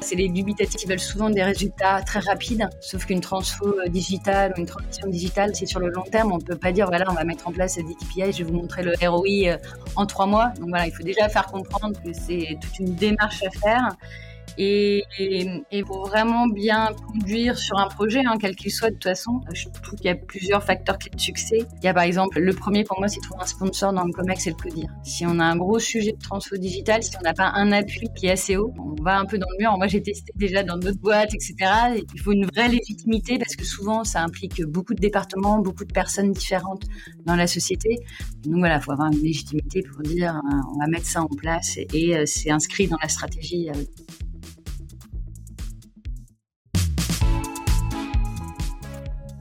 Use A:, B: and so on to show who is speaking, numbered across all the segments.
A: C'est les dubitatifs qui veulent souvent des résultats très rapides, sauf qu'une transfo digitale ou une transition digitale, c'est sur le long terme. On ne peut pas dire, voilà, on va mettre en place des KPI, je vais vous montrer le ROI euh, en trois mois. Donc voilà, il faut déjà faire comprendre que c'est toute une démarche à faire et, et, pour vraiment bien conduire sur un projet, hein, quel qu'il soit, de toute façon, je trouve qu'il y a plusieurs facteurs clés de succès. Il y a par exemple, le premier pour moi, c'est trouver un sponsor dans le COMEX et le CODIR. Si on a un gros sujet de transfo digital, si on n'a pas un appui qui est assez haut, on va un peu dans le mur. Moi, j'ai testé déjà dans d'autres boîtes, etc. il faut une vraie légitimité parce que souvent, ça implique beaucoup de départements, beaucoup de personnes différentes dans la société. Donc voilà, il faut avoir une légitimité pour dire, euh, on va mettre ça en place et, euh, c'est inscrit dans la stratégie.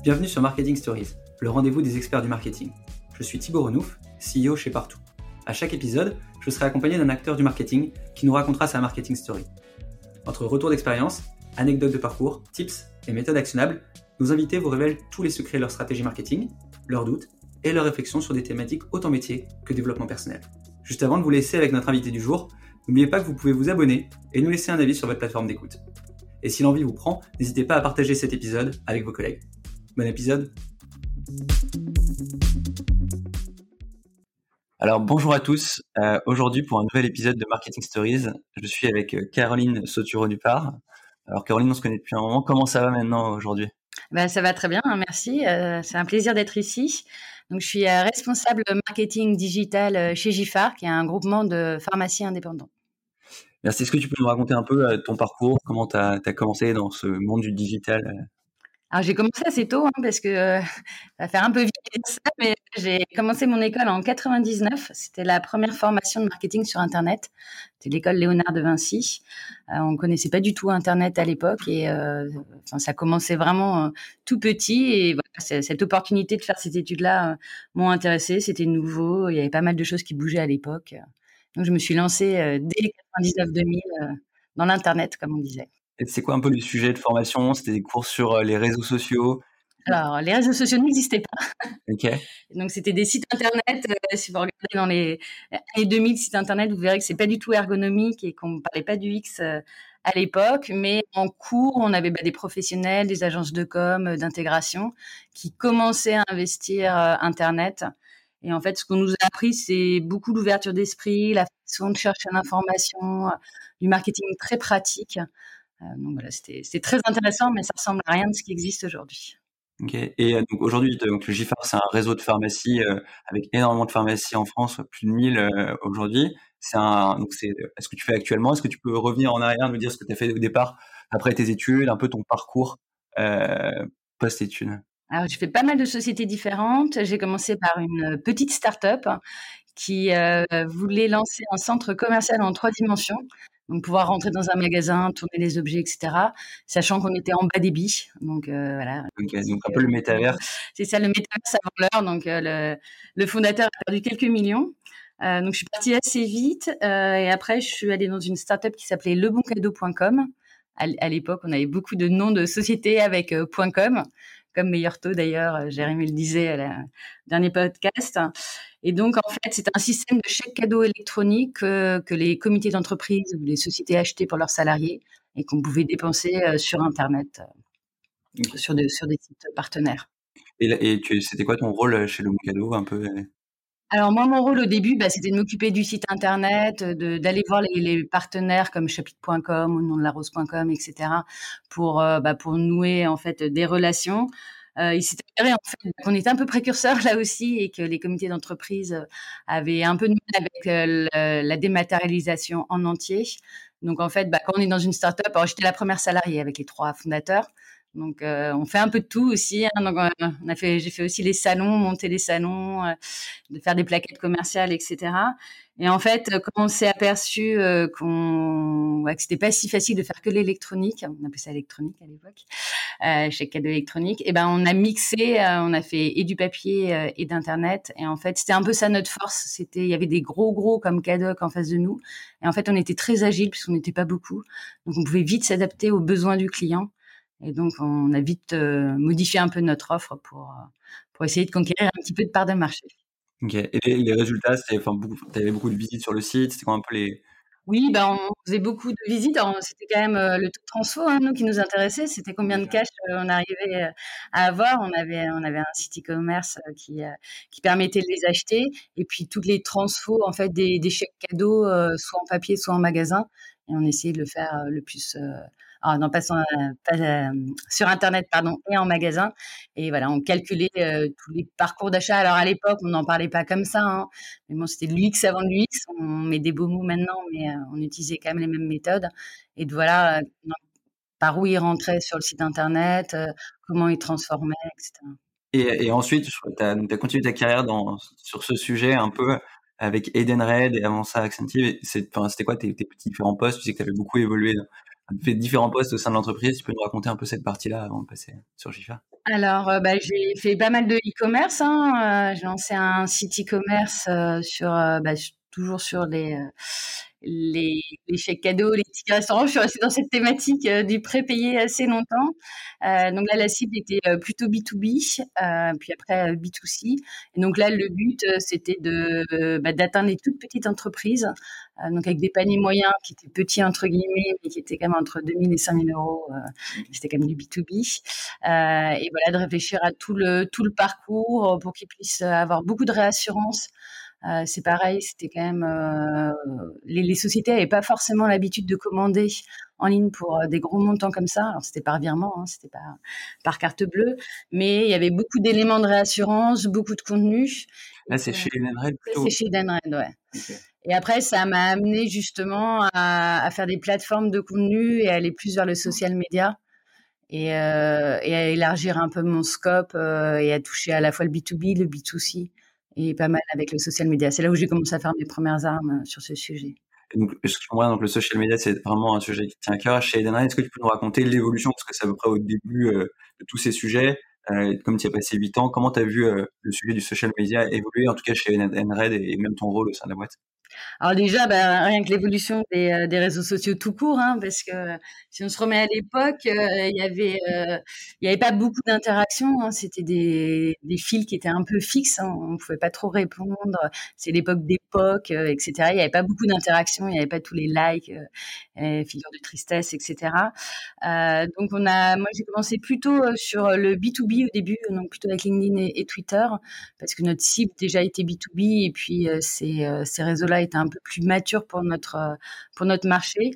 B: Bienvenue sur Marketing Stories, le rendez-vous des experts du marketing. Je suis Thibaut Renouf, CEO chez Partout. À chaque épisode, je serai accompagné d'un acteur du marketing qui nous racontera sa marketing story. Entre retours d'expérience, anecdotes de parcours, tips et méthodes actionnables, nos invités vous révèlent tous les secrets de leur stratégie marketing, leurs doutes et leurs réflexions sur des thématiques autant métier que développement personnel. Juste avant de vous laisser avec notre invité du jour, n'oubliez pas que vous pouvez vous abonner et nous laisser un avis sur votre plateforme d'écoute. Et si l'envie vous prend, n'hésitez pas à partager cet épisode avec vos collègues. Bon épisode. Alors bonjour à tous. Euh, aujourd'hui pour un nouvel épisode de Marketing Stories, je suis avec euh, Caroline Sauturo Dupart. Alors Caroline, on se connaît depuis un moment. Comment ça va maintenant aujourd'hui?
A: Ben, ça va très bien, hein, merci. Euh, c'est un plaisir d'être ici. Donc, je suis responsable marketing digital chez Gifar, qui est un groupement de pharmaciens indépendants.
B: Merci. Est-ce que tu peux nous raconter un peu ton parcours, comment tu as, commencé dans ce monde du digital?
A: Alors j'ai commencé assez tôt hein, parce que euh, ça va faire un peu vite ça, mais j'ai commencé mon école en 99. C'était la première formation de marketing sur Internet. C'était l'école Léonard de Vinci. Euh, on connaissait pas du tout Internet à l'époque et euh, ça commençait vraiment euh, tout petit. Et voilà, cette opportunité de faire ces études-là m'ont intéressé. C'était nouveau. Il y avait pas mal de choses qui bougeaient à l'époque. Donc je me suis lancée dès 99-2000 dans l'Internet, comme on disait.
B: C'est quoi un peu le sujet de formation? C'était des cours sur euh, les réseaux sociaux?
A: Alors, les réseaux sociaux n'existaient pas. Donc, c'était des sites internet. Euh, si vous regardez dans les années 2000 sites internet, vous verrez que c'est pas du tout ergonomique et qu'on ne parlait pas du X euh, à l'époque. Mais en cours, on avait bah, des professionnels, des agences de com, d'intégration qui commençaient à investir internet. Et en fait, ce qu'on nous a appris, c'est beaucoup l'ouverture d'esprit, la façon de chercher l'information, du marketing très pratique. Euh, donc voilà, c'était très intéressant, mais ça ressemble à rien de ce qui existe aujourd'hui.
B: Ok. Et euh, donc aujourd'hui, donc le GIFAR, c'est un réseau de pharmacies euh, avec énormément de pharmacies en France, plus de 1000 aujourd'hui. C'est un, donc c'est, est-ce que tu fais actuellement Est-ce que tu peux revenir en arrière, nous dire ce que tu as fait au départ après tes études, un peu ton parcours post-études?
A: Alors, j'ai fait pas mal de sociétés différentes. J'ai commencé par une petite start-up qui voulait lancer un centre commercial en trois dimensions donc pouvoir rentrer dans un magasin, tourner les objets, etc. Sachant qu'on était en bas débit, donc euh, voilà.
B: donc un peu le métavers.
A: C'est ça, le métavers avant l'heure. Donc euh, le, le, fondateur a perdu quelques millions. Euh, donc je suis partie assez vite euh, et après je suis allée dans une startup qui s'appelait leboncadeau.com. À, à l'époque, on avait beaucoup de noms de sociétés avec euh, .com comme meilleur taux d'ailleurs, euh, Jérémy le disait à la dernier podcast. Et donc, en fait, c'est un système de chèque cadeau électronique que les comités d'entreprise ou les sociétés achetaient pour leurs salariés et qu'on pouvait dépenser euh, sur Internet, euh, sur, sur des sites partenaires.
B: Et, et c'était quoi ton rôle chez le Cadeau un peu
A: alors moi, mon rôle au début, bah, c'était de m'occuper du site internet, d'aller voir les, partenaires comme chapitre.com ou nondelarose.com, etc. pour euh, bah, pour nouer en fait des relations. Euh, il s'est avéré en fait qu'on était un peu précurseurs là aussi et que les comités d'entreprise avaient un peu de mal avec euh, la dématérialisation en entier. Donc en fait, bah, quand on est dans une startup, j'étais la première salariée avec les trois fondateurs. Donc, euh, on fait un peu de tout aussi. Hein. Donc, euh, on a fait, j'ai fait aussi les salons, monter les salons, euh, de faire des plaquettes commerciales, etc. Et en fait, quand on s'est aperçu qu'on, ouais, que c'était pas si facile de faire que l'électronique, on appelait ça électronique à l'époque, euh, chez Cadeau Électronique, et ben on a mixé, on a fait et du papier et d'internet. Et en fait, c'était un peu ça notre force. C'était, il y avait des gros gros comme Cadoc en face de nous. Et en fait, on était très agile puisqu'on n'était pas beaucoup, donc on pouvait vite s'adapter aux besoins du client. Et donc, on a vite euh, modifié un peu notre offre pour, euh, pour essayer de conquérir un petit peu de part de marché.
B: Ok. Et les, résultats, c'était, enfin, tu avais beaucoup de visites sur le site. C'était quoi un peu les,
A: Oui, bah, on faisait beaucoup de visites. c'était quand même euh, le taux de transfo, hein, nous, qui nous intéressait. C'était combien de cash euh, on arrivait euh, à avoir. On avait, on avait un site e-commerce qui, qui permettait de les acheter. Et puis, toutes les transfos, en fait, des, des chèques cadeaux, soit en papier, soit en magasin. Et on essayait de le faire le plus ah, non, pas, sur, euh, sur Internet, pardon, et en magasin. Et voilà, on calculait euh, tous les parcours d'achat. Alors à l'époque, on n'en parlait pas comme ça, hein, mais bon, c'était l'UX avant l'UX. On met des beaux mots maintenant, mais euh, on utilisait quand même les mêmes méthodes. Et de voilà, par où ils rentraient sur le site Internet, comment ils transformaient, etc.
B: Et, ensuite, tu as, as, continué ta carrière dans, sur ce sujet un peu avec Edenred et avant ça Accentive. C'était quoi tes, tes, différents postes? Tu sais que tu avais beaucoup évolué fait différents postes au sein de l'entreprise. Tu peux nous raconter un peu cette partie-là avant de passer sur Jifa
A: Alors, euh, bah, j'ai fait pas mal de e-commerce. Hein. Euh, j'ai lancé un site e-commerce euh, sur, bah, toujours sur les, les, les, chèques cadeaux, les tickets restaurants. Je suis restée dans cette thématique euh, du prépayé assez longtemps. Euh, donc là, la cible était euh, plutôt B2B, euh, puis après B2C. Et donc là, le but, c'était de bah, d'atteindre les toutes petites entreprises, donc avec des paniers moyens qui étaient petits entre guillemets, mais qui étaient quand même entre 2000 et 5000 euros. c'était quand même du B2B. et voilà, de réfléchir à tout le tout le parcours pour qu'ils puissent avoir beaucoup de réassurance. Euh, c'est pareil, c'était quand même euh, les, les, sociétés n'avaient pas forcément l'habitude de commander en ligne pour euh, des gros montants comme ça. Alors c'était par virement, hein, c'était pas par carte bleue, mais il y avait beaucoup d'éléments de réassurance, beaucoup de contenu.
B: Là, c'est chez Edenred plutôt.
A: C'est chez Edenred, ouais. Et après, ça m'a amené justement à, à, faire des plateformes de contenu et à aller plus vers le social media. Et, euh, et à élargir un peu mon scope euh, et à toucher à la fois le B2B, le B2C et pas mal avec le social media. C'est là où j'ai commencé à faire mes premières armes euh, sur ce sujet.
B: donc, donc le social media, c'est vraiment un sujet qui tient à cœur. Chez Edenred, est-ce que tu peux nous raconter l'évolution, parce que c'est à peu près au début euh, de tous ces sujets, euh, comme tu as passé 8 ans, comment tu as vu le sujet du social media évoluer, en tout cas chez Edenred et même ton rôle au sein de la boîte?
A: Alors déjà, bah, rien que l'évolution des, euh, des, réseaux sociaux tout court, hein, parce que si on se remet à l'époque, euh, il avait, euh, y avait pas beaucoup d'interactions. Hein, C'était des, fils qui étaient un peu fixes. Hein, on pouvait pas trop répondre. C'est l'époque d'époque, etc. Il y avait pas beaucoup d'interactions. Il y avait pas tous les likes, euh, figures de tristesse, etc. donc on a, moi j'ai commencé plutôt sur le B2B au début, donc plutôt avec LinkedIn et, et Twitter, parce que notre cible déjà était B2B et puis ces, ces réseaux-là un peu plus mature pour notre, euh, pour notre marché.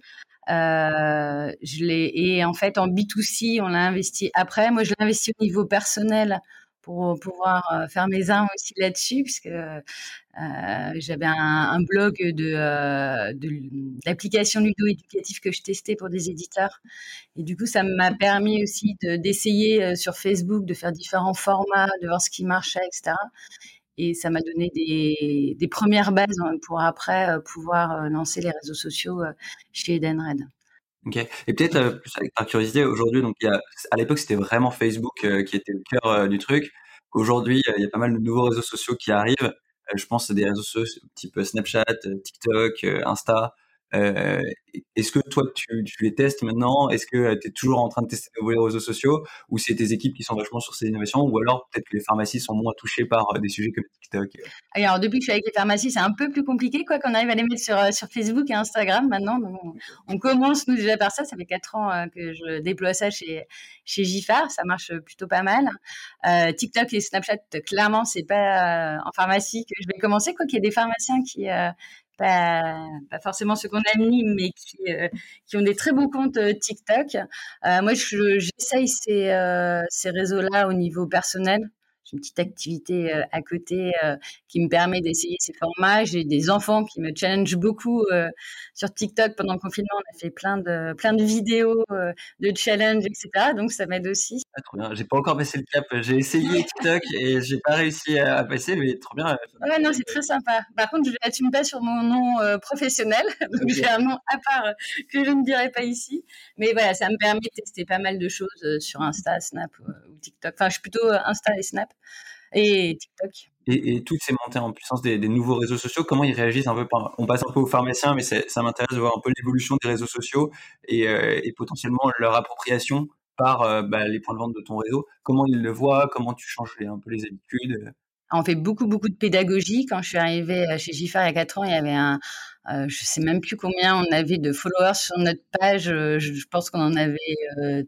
A: Euh, je et en fait en B2C on l'a investi après. Moi je l'ai investi au niveau personnel pour pouvoir euh, faire mes armes aussi là-dessus puisque euh, j'avais un, blog de d'applications ludo-éducatives que je testais pour des éditeurs et du coup ça m'a permis aussi d'essayer sur Facebook de faire différents formats, de voir ce qui marchait, etc et ça m'a donné des, premières bases hein, pour après euh, pouvoir euh, lancer les réseaux sociaux euh, chez Edenred.
B: Ok. Et peut-être par curiosité, aujourd'hui, donc il y a, à l'époque c'était vraiment Facebook qui était le cœur du truc. Aujourd'hui, il y a pas mal de nouveaux réseaux sociaux qui arrivent. je pense à des réseaux sociaux type Snapchat, TikTok, Insta. Euh, est-ce que toi, tu, les testes maintenant? Est-ce que euh, tu es toujours en train de tester de nouveaux réseaux sociaux? Ou c'est tes équipes qui sont vachement sur ces innovations? Ou alors peut-être que les pharmacies sont moins touchées par euh, des sujets comme TikTok
A: Alors, depuis que je suis avec les pharmacies, c'est un peu plus compliqué, quoi, qu'on arrive à les mettre sur, Facebook et Instagram maintenant. Donc, on, commence, nous, déjà par ça. Ça fait quatre ans que je déploie ça chez, chez Gifar. Ça marche plutôt pas mal. Euh, TikTok et Snapchat, clairement, c'est pas en pharmacie que je vais commencer, quoi qu'il y ait des pharmaciens qui pas, forcément ceux qu'on anime, mais qui, euh, qui ont des très bons comptes euh, TikTok. Euh, moi, j'essaye ces, ces réseaux-là au niveau personnel une petite activité euh, à côté euh, qui me permet d'essayer ces formats. J'ai des enfants qui me challenge beaucoup euh, sur TikTok. Pendant le confinement, on a fait plein de, plein de vidéos de challenge, etc. Donc, ça m'aide aussi.
B: Ah, trop bien. J'ai pas encore passé le cap. J'ai essayé TikTok et j'ai pas réussi à passer, mais trop bien.
A: Ouais, non, c'est très sympa. Par contre, je l'assume pas sur mon nom professionnel. Donc, j'ai un nom à part que je ne dirai pas ici. Mais voilà, ça me permet de tester pas mal de choses sur Insta, Snap ou TikTok. Enfin, je suis plutôt Insta et Snap et TikTok.
B: Et, et, toutes ces montées en puissance des, des, nouveaux réseaux sociaux, comment ils réagissent un peu On passe un peu aux pharmaciens, mais ça m'intéresse de voir un peu l'évolution des réseaux sociaux et, euh, et, potentiellement leur appropriation par euh, bah, les points de vente de ton réseau. Comment ils le voient? Comment tu changes un peu les habitudes?
A: On fait beaucoup, beaucoup de pédagogie. Quand je suis arrivée chez Giffard il y a 4 ans, il y avait un, Euh, je sais même plus combien on avait de followers sur notre page. Je, je pense qu'on en avait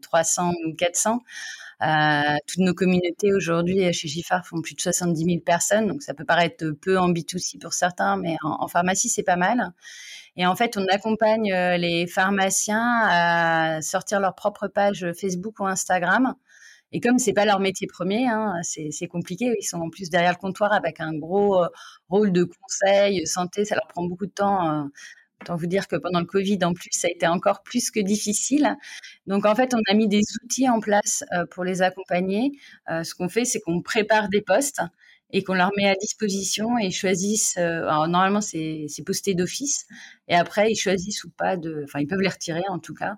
A: 300 ou 400. Euh, toutes nos communautés aujourd'hui chez Gifar font plus de 70 000 personnes, donc ça peut paraître peu en B2C pour certains, mais en, pharmacie, c'est pas mal. Et en fait, on accompagne euh, les pharmaciens à sortir leur propre page Facebook ou Instagram. Et comme c'est pas leur métier premier, hein, c'est compliqué. Ils sont en plus derrière le comptoir avec un gros euh, rôle de conseil santé. Ça leur prend beaucoup de temps. Autant vous dire que pendant le Covid, en plus, ça a été encore plus que difficile. Donc, en fait, on a mis des outils en place euh, pour les accompagner. Euh, ce qu'on fait, c'est qu'on prépare des postes et qu'on leur met à disposition et choisissent. Euh, normalement, c'est posté d'office. Et après, ils choisissent ou pas de. Enfin, ils peuvent les retirer en tout cas.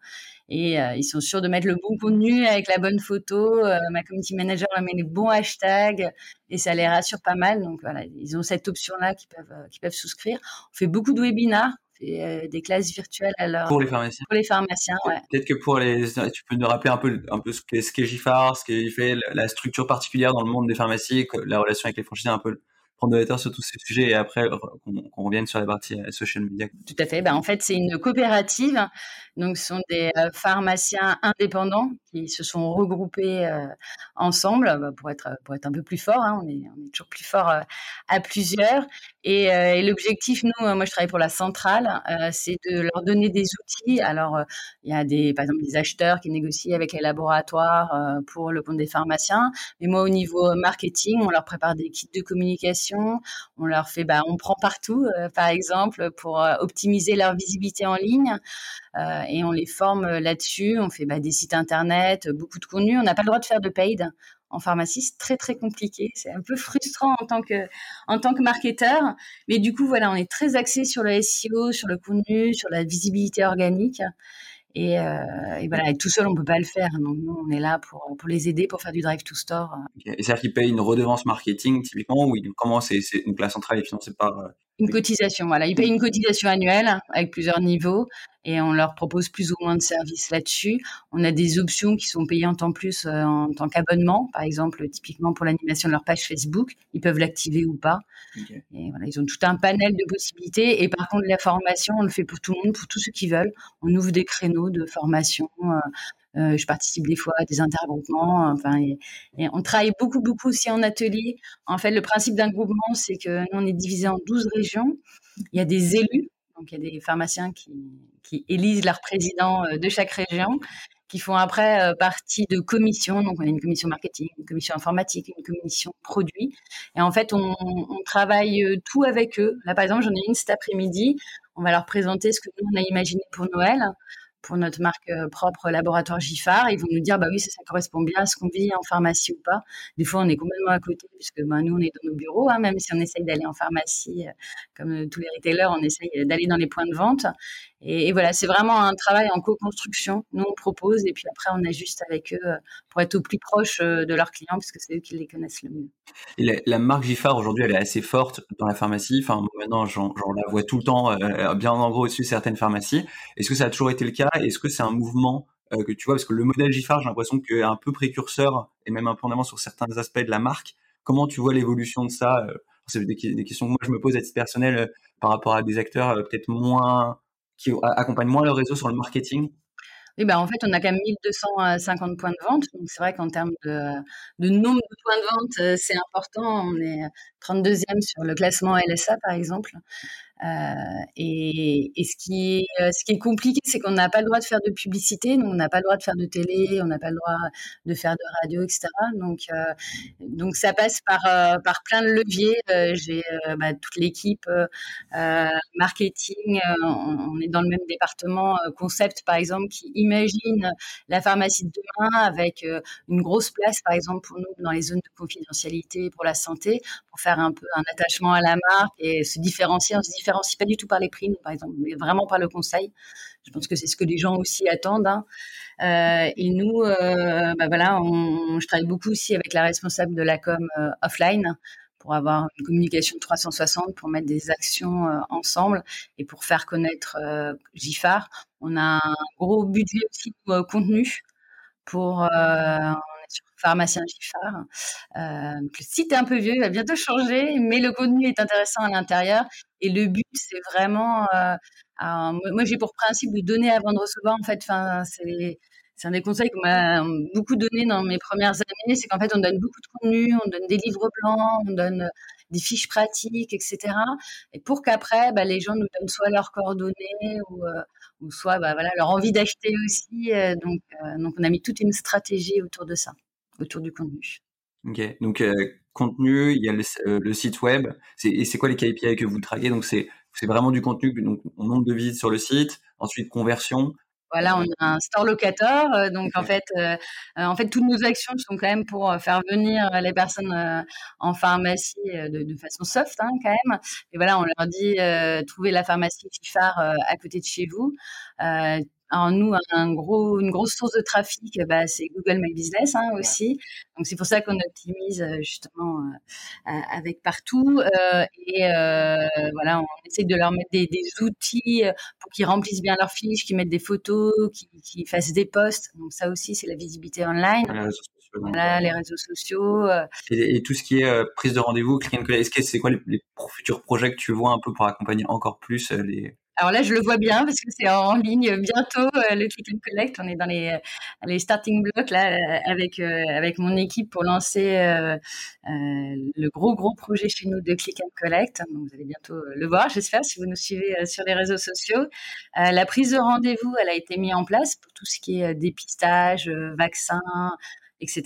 A: Et ils sont sûrs de mettre le bon contenu avec la bonne photo. ma community manager leur met les bons hashtags et ça les rassure pas mal. Donc voilà, ils ont cette option-là qui peuvent, qui peuvent souscrire. On fait beaucoup de webinars euh, des classes virtuelles alors
B: pour les pharmaciens.
A: Pour les pharmaciens, ouais.
B: Peut-être que pour les, tu peux nous rappeler un peu, un peu ce qu'est GIFAR, ce qui fait la structure particulière dans le monde des pharmacies, la relation avec les franchisés, un peu prendre de l'état sur tous ces sujets et après qu'on revienne sur la partie euh, social media.
A: Tout à fait. Ben, en fait, c'est une coopérative. Donc, ce sont des euh, pharmaciens indépendants qui se sont regroupés euh, ensemble bah, pour, être, pour être un peu plus fort. Hein. On, est, on, est, toujours plus fort à plusieurs. Et, et l'objectif, nous, moi, je travaille pour la centrale, c'est de leur donner des outils. Alors, il y a des, par exemple des acheteurs qui négocient avec les laboratoires pour le compte des pharmaciens. Mais moi, au niveau marketing, on leur prépare des kits de communication on leur fait, bah, on prend partout, euh, par exemple, pour euh, optimiser leur visibilité en ligne. Euh, et on les forme là-dessus. On fait bah, des sites internet, beaucoup de contenu. On n'a pas le droit de faire de paid en pharmacie, c'est très très compliqué. C'est un peu frustrant en tant que en tant que marketeur, mais du coup voilà, on est très axé sur le SEO, sur le contenu, sur la visibilité organique. Et, euh, et, voilà, et tout seul, on peut pas le faire. Donc, nous, on est là pour, pour les aider, pour faire du drive to store.
B: Et c'est-à-dire qu'ils payent une redevance marketing, typiquement, ou comment c'est, une classe centrale est financée par, euh,
A: une cotisation, voilà. Ils payent une cotisation annuelle avec plusieurs niveaux et on leur propose plus ou moins de services là-dessus. On a des options qui sont payées en plus euh, en tant qu'abonnement, par exemple, typiquement pour l'animation de leur page Facebook, ils peuvent l'activer ou pas. Et voilà, ils ont tout un panel de possibilités. Et par contre, la formation, on le fait pour tout le monde, pour tous ceux qui veulent. On ouvre des créneaux de formation. Euh, euh, je participe des fois à des intergroupements. Enfin, et, on travaille beaucoup, beaucoup aussi en atelier. En fait, le principe d'un groupement, c'est que nous, on est divisé en 12 régions. Il y a des élus, donc il y a des pharmaciens qui, qui élisent leur président euh, de chaque région qui font après euh, partie de commissions. Donc, on a une commission marketing, une commission informatique, une commission produit. Et en fait, on, on travaille tout avec eux. Là, par exemple, j'en ai une cet après-midi. On va leur présenter ce que nous, on a imaginé pour Noël pour notre marque euh, propre laboratoire Giffard. Ils vont nous dire, bah oui, ça, correspond bien à ce qu'on vit en pharmacie ou pas. Des fois, on est complètement à côté, puisque bah, nous, on est dans nos bureaux, hein, même si on essaye d'aller en pharmacie, euh, comme euh, tous les retailers, on essaye d'aller dans les points de vente. Et, voilà, c'est vraiment un travail en co-construction. Nous, on propose et puis après, on ajuste avec eux pour être au plus proche de leurs clients, puisque c'est eux qui les connaissent le mieux.
B: La, marque Giffard, aujourd'hui, elle est assez forte dans la pharmacie. Enfin, maintenant, j'en la vois tout le temps, bien en gros au-dessus de certaines pharmacies. Est-ce que ça a toujours été le cas Est-ce que c'est un mouvement euh, que tu vois Parce que le modèle Giffard, j'ai l'impression qu'il est un peu précurseur et même un peu en avant sur certains aspects de la marque. Comment tu vois l'évolution de ça euh, C'est des, questions que moi je me pose à titre personnel euh, par rapport à des acteurs peut-être moins qui accompagnent moins leur réseau sur le marketing?
A: Oui, bah, en fait, on a quand même 1250 points de vente. Donc, c'est vrai qu'en termes de, de, nombre de points de vente, c'est important. On est 32e sur le classement LSA, par exemple. Euh, et, et, ce, qui est, euh, ce qui est compliqué, c'est qu'on n'a pas le droit de faire de publicité, donc on n'a pas le droit de faire de télé, on n'a pas le droit de faire de radio, etc. Donc, euh, donc ça passe par, par plein de leviers. J'ai bah, toute l'équipe marketing, on, on, est dans le même département concept, par exemple, qui imagine la pharmacie de demain avec une grosse place, par exemple, pour nous dans les zones de confidentialité pour la santé, pour faire un peu un attachement à la marque et se différencier, on se pas du tout par les prix, par exemple, mais vraiment par le conseil. Je pense que c'est ce que les gens aussi attendent. Hein. Euh, et nous, euh, bah voilà, je travaille beaucoup aussi avec la responsable de la com euh, offline pour avoir une communication 360, pour mettre des actions ensemble et pour faire connaître GIFAR. On a un gros budget aussi contenu pour sur pharmacien Giffard. le site est un peu vieux, il va bientôt changer, mais le contenu est intéressant à l'intérieur. Et le but, c'est vraiment, moi j'ai pour principe de donner avant de recevoir. En fait, c'est c'est un des conseils qu'on m'a beaucoup donné dans mes premières années, c'est qu'en fait, on donne beaucoup de contenu, on donne des livres blancs, on donne des fiches pratiques, etc. Et pour qu'après, bah, les gens nous donnent soit leurs coordonnées ou, euh, ou soit bah, voilà, leur envie d'acheter aussi. Euh, donc, euh, donc, on a mis toute une stratégie autour de ça, autour du contenu.
B: Ok, donc contenu, il y a le, site web. Et c'est quoi les KPI que vous traquez? Donc, c'est vraiment du contenu, donc nombre de visites sur le site, ensuite conversion,
A: voilà, on a un store locator, euh, donc en fait, euh, euh, en fait, toutes nos actions sont quand même pour faire venir les personnes en pharmacie de, façon soft, hein, quand même. Et voilà, on leur dit trouvez la pharmacie Fifar à côté de chez vous. Alors nous, un gros, une grosse source de trafic, bah, c'est Google My Business hein, aussi. Donc c'est pour ça qu'on optimise euh, justement euh, avec partout. Euh, et voilà, on essaie de leur mettre des, outils pour qu'ils remplissent bien leurs fiches, qu'ils mettent des photos, qu'ils fassent des posts. Donc ça aussi, c'est la visibilité online. Les réseaux sociaux. Voilà, les réseaux sociaux.
B: Et, tout ce qui est prise de rendez-vous, collect, est-ce que c'est quoi les, les futurs projets que tu vois un peu pour accompagner encore plus les
A: alors là, je le vois bien parce que c'est en ligne bientôt euh, le Click and Collect. On est dans les, les starting blocks là euh, avec euh, avec mon équipe pour lancer le gros gros projet chez nous de Click and Collect. Vous allez bientôt le voir, j'espère, si vous nous suivez sur les réseaux sociaux. la prise de rendez-vous, elle a été mise en place pour tout ce qui est dépistage, vaccin, etc.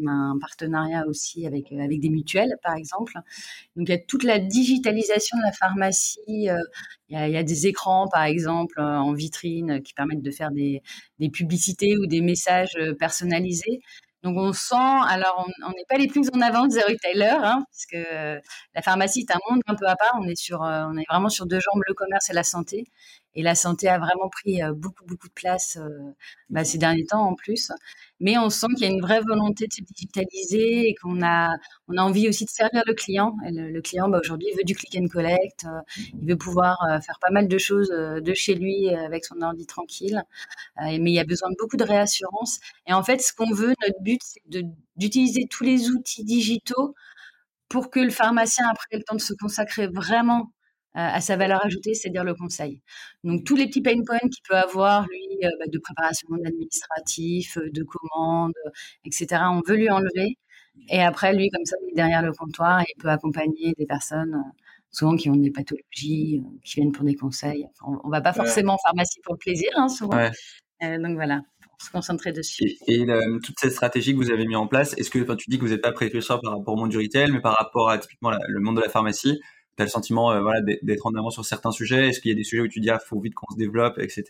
A: On a un partenariat aussi avec, euh, avec des mutuelles, par exemple. Donc, il y a toute la digitalisation de la pharmacie. Euh, il y a, des écrans, par exemple, euh, en vitrine qui permettent de faire des, des publicités ou des messages personnalisés. Donc on sent, alors on n'est pas les plus en avance des retailers, hein, parce que la pharmacie est un monde un peu à part. On est sur, on est vraiment sur deux jambes, le commerce et la santé. Et la santé a vraiment pris beaucoup, beaucoup de place bah, ces derniers temps en plus. Mais on sent qu'il y a une vraie volonté de se digitaliser et qu'on a, on a envie aussi de servir le client. le, client, bah, aujourd'hui, veut du click and collect. il veut pouvoir faire pas mal de choses de chez lui avec son ordi tranquille. mais il y a besoin de beaucoup de réassurance. Et en fait, ce qu'on veut, notre but, c'est d'utiliser tous les outils digitaux pour que le pharmacien, après, ait le temps de se consacrer vraiment à sa valeur ajoutée, c'est-à-dire le conseil. Donc tous les petits pain points qu'il peut avoir, lui, euh, bah, de préparation administratif, euh, de commandes, etc., on veut lui enlever. Et après, lui, comme ça, il est derrière le comptoir et il peut accompagner des personnes, euh, souvent qui ont des pathologies, qui viennent pour des conseils. on, ne va pas forcément en pharmacie pour le plaisir, hein, souvent. donc voilà, pour se concentrer dessus.
B: Et, toute cette stratégie que vous avez mis en place, est-ce que tu dis que vous n'êtes pas précurseur par rapport au monde du retail, mais par rapport à typiquement le monde de la pharmacie le sentiment euh, d'être en avant sur certains sujets? Est-ce qu'il y a des sujets où tu dis, ah, faut vite qu'on se développe, etc.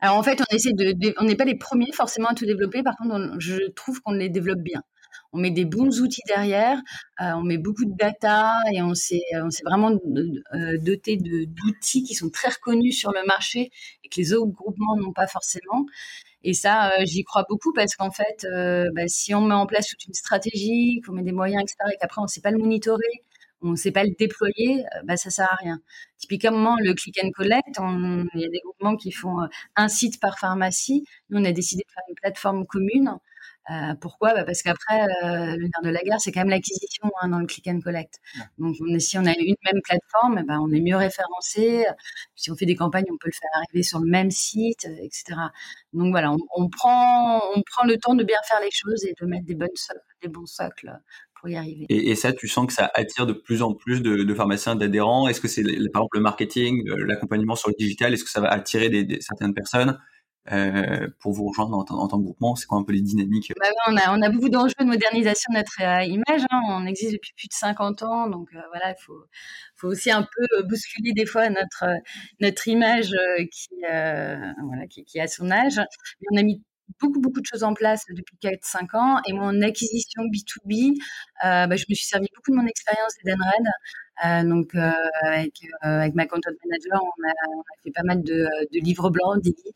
A: Alors en fait, on essaie de, n'est pas les premiers forcément à tout développer. Par contre, je trouve qu'on les développe bien. On met des bons outils derrière, euh, on met beaucoup de data et on s'est, s'est vraiment euh, doté d'outils qui sont très reconnus sur le marché et que les autres groupements n'ont pas forcément. Et ça, j'y crois beaucoup parce qu'en fait, bah, si on met en place toute une stratégie, qu'on met des moyens, etc., et qu'après on ne sait pas le monitorer, on ne sait pas le déployer, euh, bah, ça sert à rien. Typiquement, le click and collect, il y a des groupements qui font euh, un site par pharmacie. Nous, on a décidé de faire une plateforme commune. Euh, pourquoi? Bah, Parce qu'après, le nerf de la guerre, c'est quand même l'acquisition hein, dans le click and collect. Donc, si on a une même plateforme, eh ben, on est mieux référencé. Si on fait des campagnes, on peut le faire arriver sur le même site, etc. Donc voilà, on, prend, on prend le temps de bien faire les choses et de mettre des, bonnes des bons socles y arriver.
B: Et, ça, tu sens que ça attire de plus en plus de, pharmaciens, d'adhérents? Est-ce que c'est par exemple le marketing, euh, l'accompagnement sur le digital Est-ce que ça va attirer des, certaines personnes euh, pour vous rejoindre en, tant que groupement? C'est quoi un peu les dynamiques?
A: Bah on, a, on, a, beaucoup d'enjeux de modernisation de notre euh, image. Hein. On existe depuis plus de 50 ans, donc voilà, il faut, faut, aussi un peu bousculer des fois notre, notre image qui, voilà, qui, qui, a son âge. Mais on a mis beaucoup, beaucoup de choses en place depuis 4-5 ans. Et mon acquisition B2B, euh, bah, je me suis servi beaucoup de mon expérience d'Edenred. Euh, donc, euh, avec, avec ma content manager, on a, on a, fait pas mal de, de livres blancs, des guides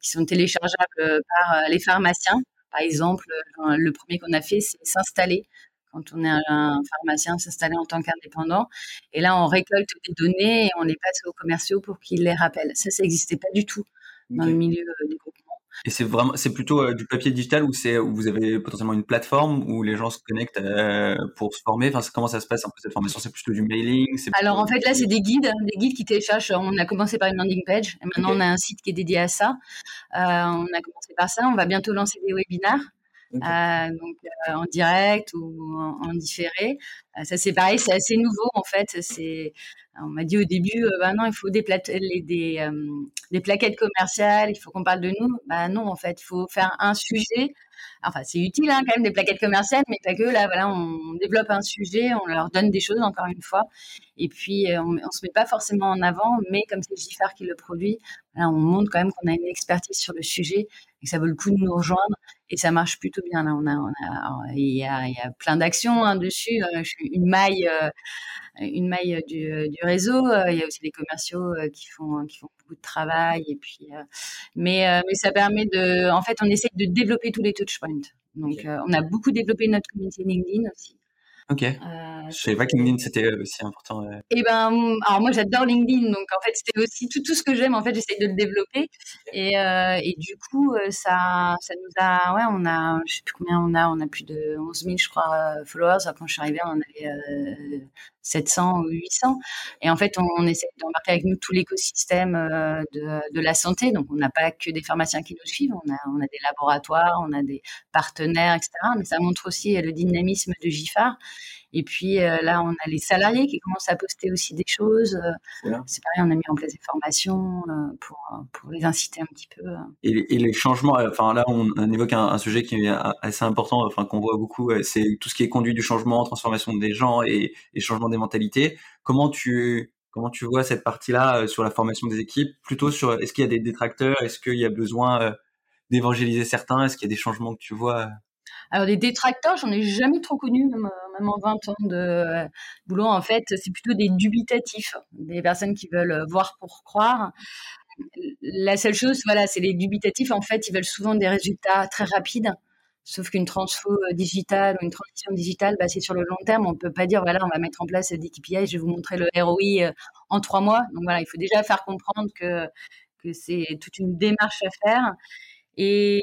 A: qui sont téléchargeables par les pharmaciens. Par exemple, le premier qu'on a fait, c'est s'installer quand on est un, pharmacien, s'installer en tant qu'indépendant. Et là, on récolte des données et on les passe aux commerciaux pour qu'ils les rappellent. Ça, ça n'existait pas du tout dans le milieu des groupements.
B: Et c'est vraiment, c'est plutôt du papier digital ou c'est où vous avez potentiellement une plateforme où les gens se connectent pour se former? Enfin, comment ça se passe un peu cette formation? C'est plutôt du mailing
A: Alors en fait là, c'est des guides, des guides qui téléchargent. On a commencé par une landing page et maintenant on a un site qui est dédié à ça. on a commencé par ça. On va bientôt lancer des webinaires. Euh, donc euh, en direct ou en, différé. Euh, ça c'est pareil, c'est assez nouveau en fait. C'est, on m'a dit au début, bah non, il faut des, des, plaquettes commerciales, il faut qu'on parle de nous. Bah non, en fait, il faut faire un sujet Enfin, c'est utile hein, quand même des plaquettes commerciales, mais pas que. Là, voilà, on développe un sujet, on leur donne des choses encore une fois, et puis on, ne se met pas forcément en avant, mais comme c'est Giffard qui le produit, on montre quand même qu'on a une expertise sur le sujet et que ça vaut le coup de nous rejoindre, et ça marche plutôt bien. Là, on a, il y a, plein d'actions hein, dessus. Je suis une maille une maille du, du, réseau. Il y a aussi des commerciaux qui font qui font beaucoup de travail et puis mais mais ça permet de en fait on essaie de développer tous les Donc on a beaucoup développé notre communauté LinkedIn aussi.
B: Ok. Euh, je savais pas que LinkedIn c'était aussi important.
A: Et eh ben, alors moi j'adore LinkedIn, donc en fait c'était aussi tout, tout ce que j'aime. En fait, j'essaie de le développer. Et, euh, et du coup, ça, ça nous a, ouais, on a, je sais plus combien on a, on a plus de 11 000, je crois, followers. Quand je suis arrivée, on en avait 700 ou 800. Et en fait, on, essaie d'embarquer avec nous tout l'écosystème euh, de, de, la santé. Donc, on n'a pas que des pharmaciens qui nous suivent, on a, on a des laboratoires, on a des partenaires, etc. Mais ça montre aussi le dynamisme de GIFAR. Et puis euh, là, on a les salariés qui commencent à poster aussi des choses. Euh, c'est pareil, on a mis en place des formations pour, pour les inciter un petit peu.
B: Et, les changements, enfin là, on, évoque un, sujet qui est assez important, enfin qu'on voit beaucoup, c'est tout ce qui est conduit du changement, transformation des gens et, et changement des mentalités. Comment tu comment tu vois cette partie-là euh, sur la formation des équipes? Plutôt sur est-ce qu'il y a des détracteurs? Est-ce qu'il y a besoin euh, d'évangéliser certains? Est-ce qu'il y a des changements que tu vois?
A: Alors, des détracteurs, j'en ai jamais trop connu, même, euh, en 20 ans de boulot. En fait, c'est plutôt des dubitatifs, des personnes qui veulent voir pour croire. La seule chose, voilà, c'est les dubitatifs. En fait, ils veulent souvent des résultats très rapides. Sauf qu'une transfo euh, digitale ou une transition digitale, bah, c'est sur le long terme. On ne peut pas dire, voilà, on va mettre en place des KPI, je vais vous montrer le ROI euh, en trois mois. Donc voilà, il faut déjà faire comprendre que c'est toute une démarche à faire. Et,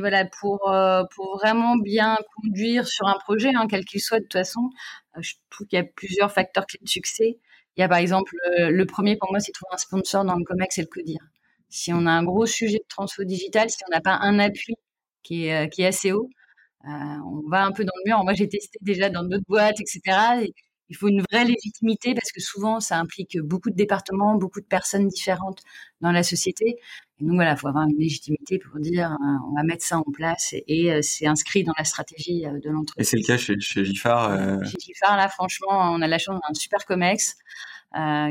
A: voilà, pour, euh, pour vraiment bien conduire sur un projet, hein, quel qu'il soit, de toute façon, je trouve qu'il y a plusieurs facteurs clés de succès. Il y a par exemple, le premier pour moi, c'est trouver un sponsor dans le COMEX et le CODIR. Si on a un gros sujet de transfo digital, si on n'a pas un appui qui est, euh, qui est assez haut. Euh, on va un peu dans le mur. Moi, j'ai testé déjà dans d'autres boîtes, etc. il faut une vraie légitimité parce que souvent, ça implique beaucoup de départements, beaucoup de personnes différentes dans la société. Et donc voilà, il faut avoir une légitimité pour dire euh, on va mettre ça en place et, c'est inscrit dans la stratégie de l'entreprise.
B: Et c'est le cas chez, chez Gifar
A: Chez Gifar, là, franchement, on a la chance d'un super COMEX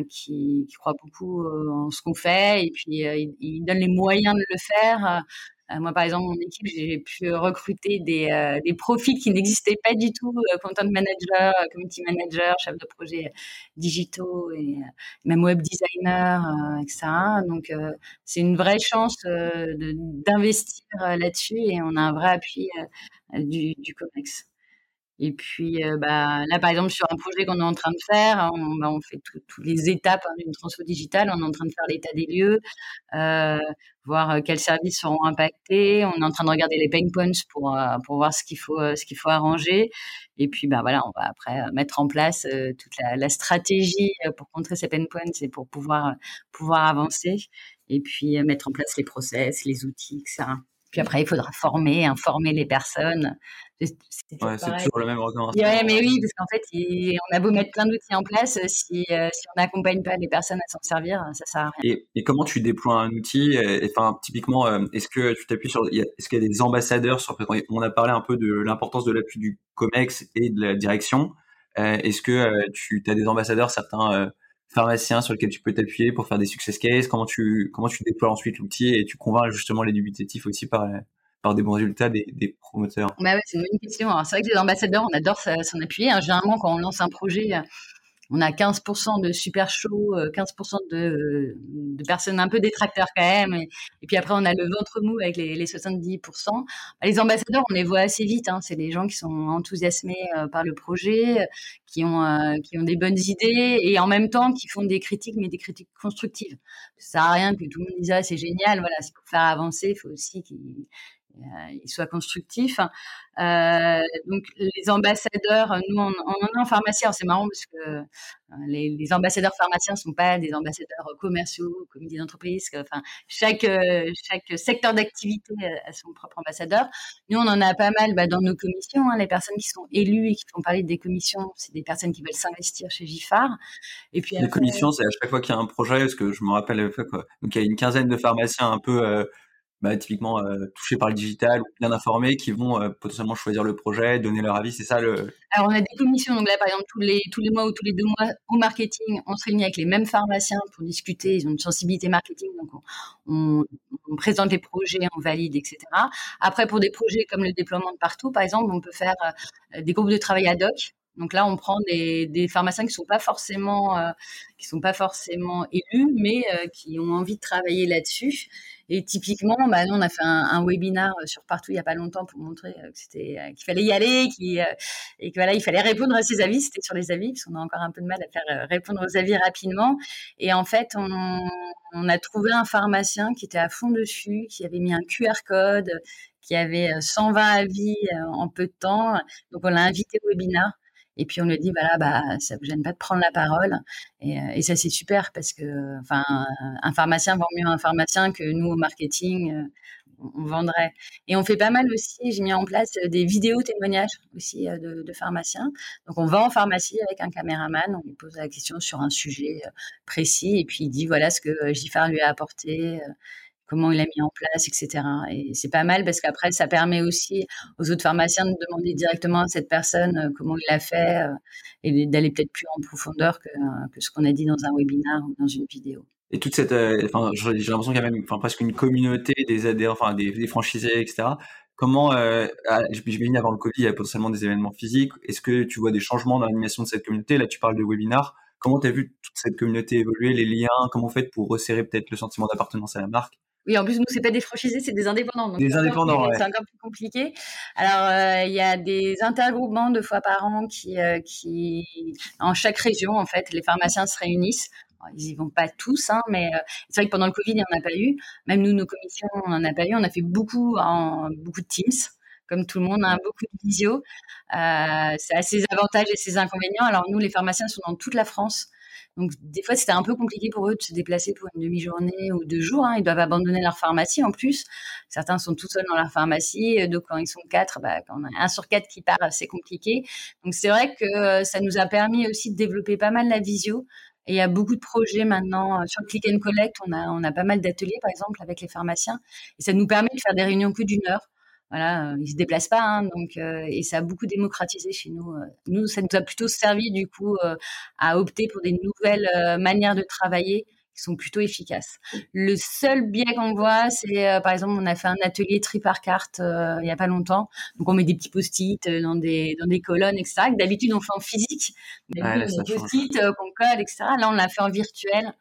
A: qui, qui, croit beaucoup en ce qu'on fait et puis il, il, donne les moyens de le faire. Euh, moi, par exemple, mon équipe, j'ai pu recruter des, euh, des profils qui n'existaient pas du tout, euh, content manager, community manager, chef de projet digitaux et même web designer, etc. Donc, c'est une vraie chance d'investir là-dessus et on a un vrai appui du COMEX. Et puis, bah, là, par exemple, sur un projet qu'on est en train de faire, on, bah, on fait toutes les étapes hein, d'une transfo digitale. On est en train de faire l'état des lieux, euh, voir quels services seront impactés. On est en train de regarder les pain points pour, pour voir ce qu'il faut, ce qu'il faut arranger. Et puis, bah, voilà, on va après mettre en place toute la, la, stratégie pour contrer ces pain points et pour pouvoir, pouvoir avancer. Et puis, mettre en place les process, les outils, etc. Puis après, il faudra former, informer les personnes.
B: C'est ouais, toujours le même recommandation.
A: Ouais, mais oui, parce qu'en fait, on a beau mettre plein d'outils en place, euh, si, euh, si on n'accompagne pas les personnes à s'en servir, ça sert à
B: rien. Et, et, comment tu déploies un outil Enfin, typiquement, euh, est-ce que tu t'appuies sur, est-ce qu'il y a des ambassadeurs sur On a parlé un peu de l'importance de l'appui du Comex et de la direction. est-ce que tu as des ambassadeurs, certains pharmacien sur lequel tu peux t'appuyer pour faire des success cases Comment tu comment tu déploies ensuite l'outil et tu convaincs justement les dubitatifs aussi par par des bons résultats des, promoteurs
A: bah c'est une bonne question. C'est vrai que les ambassadeurs, on adore s'en appuyer. Hein. Généralement, quand on lance un projet, on a 15% de super chaud, 15% de, de, personnes un peu détracteurs quand même. Et, puis après, on a le ventre mou avec les, les 70%. Bah, les ambassadeurs, on les voit assez vite. Hein. C'est des gens qui sont enthousiasmés par le projet, qui ont, qui ont des bonnes idées et en même temps qui font des critiques, mais des critiques constructives. Ça sert à rien que tout le monde dise ah, c'est génial. Voilà, c'est pour faire avancer, il faut aussi qu'ils euh, il soit constructif. Euh, donc les ambassadeurs, nous on, en a en pharmacie. C'est marrant parce que euh, les, ambassadeurs pharmaciens sont pas des ambassadeurs commerciaux, comités d'entreprise. Enfin, chaque chaque secteur d'activité a son propre ambassadeur. Nous on en a pas mal bah, dans nos commissions. Hein, les personnes qui sont élues et qui font parler des commissions, c'est des personnes qui veulent s'investir chez Gifar.
B: Et puis les commissions, c'est à chaque fois qu'il y a un projet, parce que je me rappelle, quoi. donc il y a une quinzaine de pharmaciens un peu bah, typiquement euh, touchés par le digital, bien informés, qui vont euh, potentiellement choisir le projet, donner leur avis. C'est ça le.
A: Alors on a des commissions. Donc là, par exemple, tous les tous les mois ou tous les deux mois au marketing, on se réunit avec les mêmes pharmaciens pour discuter. Ils ont une sensibilité marketing, donc on, on, présente les projets, on valide, etc. Après, pour des projets comme le déploiement de partout, par exemple, on peut faire euh, des groupes de travail ad hoc. Donc là, on prend des, pharmaciens qui sont pas forcément qui sont pas forcément élus, mais qui ont envie de travailler là-dessus et typiquement, bah, nous, on a fait un, webinaire euh, sur partout il n'y a pas longtemps pour montrer euh, euh, qu'il fallait y aller, qu'il, et que voilà, il fallait répondre à ses avis. C'était sur les avis, parce qu'on a encore un peu de mal à faire répondre aux avis rapidement. Et en fait, on, on a trouvé un pharmacien qui était à fond dessus, qui avait mis un QR code, qui avait 120 avis en peu de temps. Donc, on l'a invité au webinaire. Et puis on lui dit voilà bah ça vous gêne pas de prendre la parole et, euh, ça c'est super parce que enfin un pharmacien vend mieux un pharmacien que nous au marketing euh, on vendrait. Et on fait pas mal aussi, j'ai mis en place des vidéos témoignages aussi euh, de, pharmaciens. Donc on va en pharmacie avec un caméraman, on lui pose la question sur un sujet précis et puis il dit voilà ce que Gifar lui a apporté, comment il a mis en place, etc. Et c'est pas mal parce qu'après, ça permet aussi aux autres pharmaciens de demander directement à cette personne euh, comment il a fait euh, et d'aller peut-être plus en profondeur que, euh, ce qu'on a dit dans un webinaire ou dans une vidéo.
B: Et toute cette, j'ai l'impression qu'il y a même, presque une communauté des adhérents, enfin, des, franchisés, etc. Comment, euh, j'imagine avant le Covid, il y a potentiellement des événements physiques. Est-ce que tu vois des changements dans l'animation de cette communauté? Là, tu parles de webinaires. Comment tu as vu toute cette communauté évoluer, les liens? Comment vous faites pour resserrer peut-être le sentiment d'appartenance à la marque?
A: Oui, en plus, nous, c'est pas des franchisés, c'est des indépendants. Donc
B: des indépendants,
A: C'est encore plus compliqué. Alors, euh, il y a des intergroupements deux fois par an qui, euh, qui, en chaque région, en fait, les pharmaciens se réunissent. ils y vont pas tous, hein, mais euh, c'est vrai que pendant le Covid, il n'y en a pas eu. Même nous, nos commissions, on n'en a pas eu. On a fait beaucoup, en, beaucoup de Teams comme tout le monde, a hein, beaucoup de visio. Euh, ça a ses avantages et ses inconvénients. Alors nous, les pharmaciens sont dans toute la France. Donc, des fois, c'était un peu compliqué pour eux de se déplacer pour une demi-journée ou deux jours. Hein. Ils doivent abandonner leur pharmacie en plus. Certains sont tout seuls dans leur pharmacie. Donc, quand ils sont quatre, bah, quand on a un sur quatre qui part, c'est compliqué. Donc, c'est vrai que euh, ça nous a permis aussi de développer pas mal la visio. Et il y a beaucoup de projets maintenant euh, sur click and collect. On a, on a pas mal d'ateliers, par exemple, avec les pharmaciens. Et ça nous permet de faire des réunions que d'une heure voilà, ils se déplacent pas, hein, donc et ça a beaucoup démocratisé chez nous. Nous, ça nous a plutôt servi du coup à opter pour des nouvelles manières de travailler qui sont plutôt efficaces. Le seul biais qu'on voit, c'est par exemple, on a fait un atelier tri par carte il y a pas longtemps, donc on met des petits post-it dans des dans des colonnes, etc. D'habitude, on fait en physique, des post-it qu'on colle, etc. Là, on l'a fait en virtuel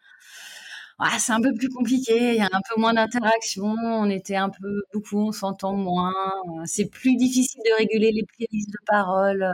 A: c'est un peu plus compliqué, il y a un peu moins d'interaction, on était un peu beaucoup, on s'entend moins. C'est plus difficile de réguler les prises de parole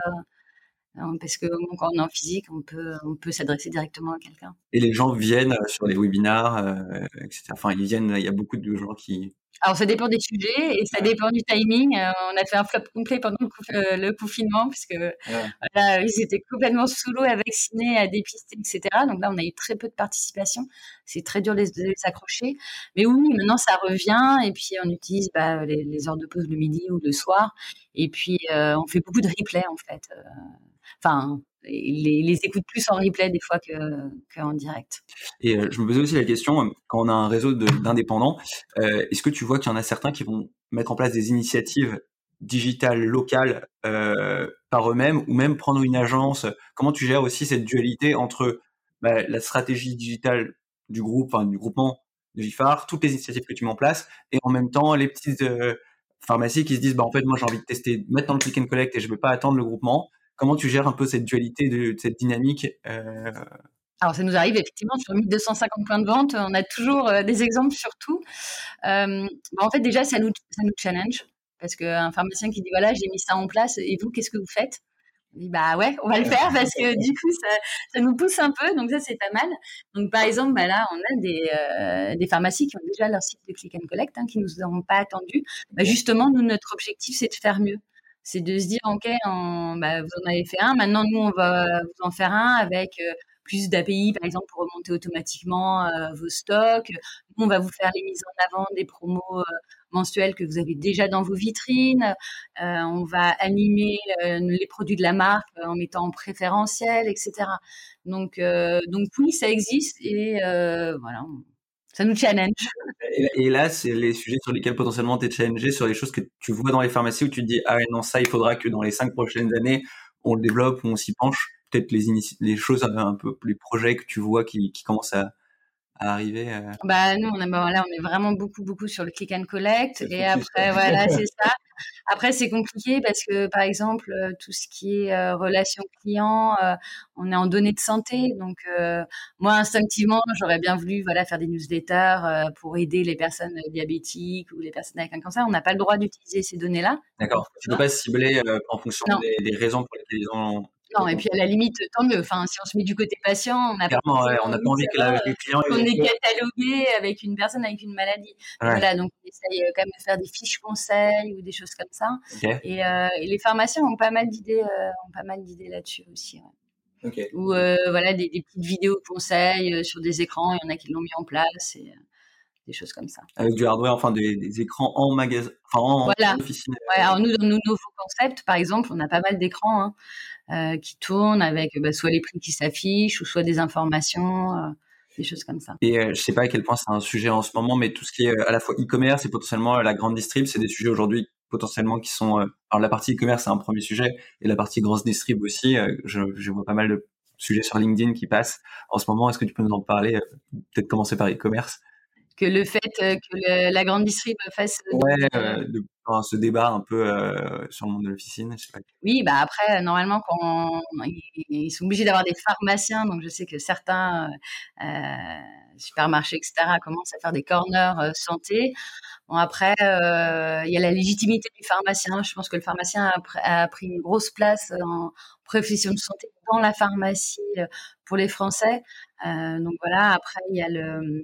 A: euh, parce que quand on est en physique, on peut, s'adresser directement à quelqu'un.
B: Et les gens viennent euh, sur les webinaires, euh, etc. Enfin, ils viennent, il y a beaucoup de gens qui,
A: alors, ça dépend des sujets et ça dépend du timing. Euh, on a fait un flop complet pendant le, euh, confinement, puisque voilà, ils étaient complètement sous l'eau à vacciner, à dépister, etc. Donc là, on a eu très peu de participation. C'est très dur de les, accrocher. Mais oui, maintenant, ça revient. Et puis, on utilise bah, les, heures de pause le midi ou le soir. Et puis, euh, on fait beaucoup de replay, en fait. Enfin, les, les écoute plus en replay des fois qu'en direct.
B: Et euh, je me posais aussi la question, euh, quand on a un réseau d'indépendants, euh, est-ce que tu vois qu'il y en a certains qui vont mettre en place des initiatives digitales locales par eux-mêmes ou même prendre une agence? Comment tu gères aussi cette dualité entre bah, la stratégie digitale du groupe, enfin du groupement de Gifar, toutes les initiatives que tu mets en place, et en même temps les petites pharmacies qui se disent bah en fait moi j'ai envie de tester, dans le click and collect et je ne veux pas attendre le groupement comment tu gères un peu cette dualité, de, cette dynamique
A: alors, ça nous arrive effectivement sur 1250 points de vente. On a toujours des exemples sur tout. Bah, en fait, déjà, ça nous, ça nous challenge. Parce qu'un pharmacien qui dit voilà, j'ai mis ça en place, et vous, qu'est-ce que vous faites? On dit bah ouais, on va le faire parce que du coup ça, ça nous pousse un peu, donc ça c'est pas mal. Donc par exemple, bah là on a des, euh, des pharmacies qui ont déjà leur site de click and collect, hein, qui nous ont pas attendu. Bah, justement, nous notre objectif c'est de faire mieux, c'est de se dire ok, bah, vous en avez fait un, maintenant nous on va vous en faire un avec plus d'API, par exemple, pour remonter automatiquement vos stocks. Nous, on va vous faire les mises en avant des promos mensuelles que vous avez déjà dans vos vitrines. On va animer les produits de la marque en mettant en préférentiel, etc. Donc, donc oui, ça existe et voilà, ça nous challenge.
B: Et, là, c'est les sujets sur lesquels potentiellement tu es challengé, sur les choses que tu vois dans les pharmacies où tu te dis, ah non, ça, il faudra que dans les cinq prochaines années, on le développe on s'y penche peut-être les, les choses un peu plus projets que tu vois qui, qui commencent à, à arriver euh?
A: Bah nous on est bah, on est vraiment beaucoup beaucoup sur le click and collect et après voilà c'est ça. Après c'est compliqué parce que par exemple euh, tout ce qui est euh, relation client, on est en données de santé donc moi instinctivement j'aurais bien voulu voilà faire des newsletters pour aider les personnes diabétiques ou les personnes avec un cancer. On n'a pas le droit d'utiliser ces données là.
B: D'accord. Tu ne peux pas cibler en fonction des, des, raisons pour lesquelles ils ont
A: et puis à la limite, tant mieux. Enfin, si on se met du côté patient, on n'a
B: pas, ouais, on a pas envie que la,
A: le client on est catalogué avec une personne avec une maladie. Voilà, donc on essaye euh, quand même de faire des fiches conseils ou des choses comme ça. Et, euh, et, les pharmaciens ont pas mal d'idées, euh, ont pas mal d'idées là-dessus aussi. Ouais. Ou euh, voilà des, des, petites vidéos conseils euh, sur des écrans. Il y en a qui l'ont mis en place. Et, des choses comme ça.
B: Avec du hardware, enfin des, des écrans en magasin, enfin en,
A: voilà. officine. Ouais, alors nous, dans nos nouveaux concepts, par exemple, on a pas mal d'écrans hein, euh, qui tournent avec bah, soit les prix qui s'affichent ou soit des informations. Euh, des choses comme ça.
B: Et euh, je sais pas à quel point c'est un sujet en ce moment, mais tout ce qui est à la fois e-commerce et potentiellement la grande distrib, c'est des sujets aujourd'hui potentiellement qui sont. alors la partie e-commerce c'est un premier sujet et la partie grande distrib aussi. Je, je, vois pas mal de sujets sur LinkedIn qui passent en ce moment. Est-ce que tu peux nous en parler Peut-être commencer par e-commerce?
A: Que le fait que la grande distrib fasse
B: ouais, euh, de, ce débat un peu sur le monde de l'officine.
A: Oui, bah après normalement quand ils sont obligés d'avoir des pharmaciens, donc je sais que certains euh, supermarchés etc commencent à faire des corners santé. Bon après il y a la légitimité du pharmacien. Je pense que le pharmacien a, a pris une grosse place en profession de santé dans la pharmacie pour les Français. donc voilà. Après il y a le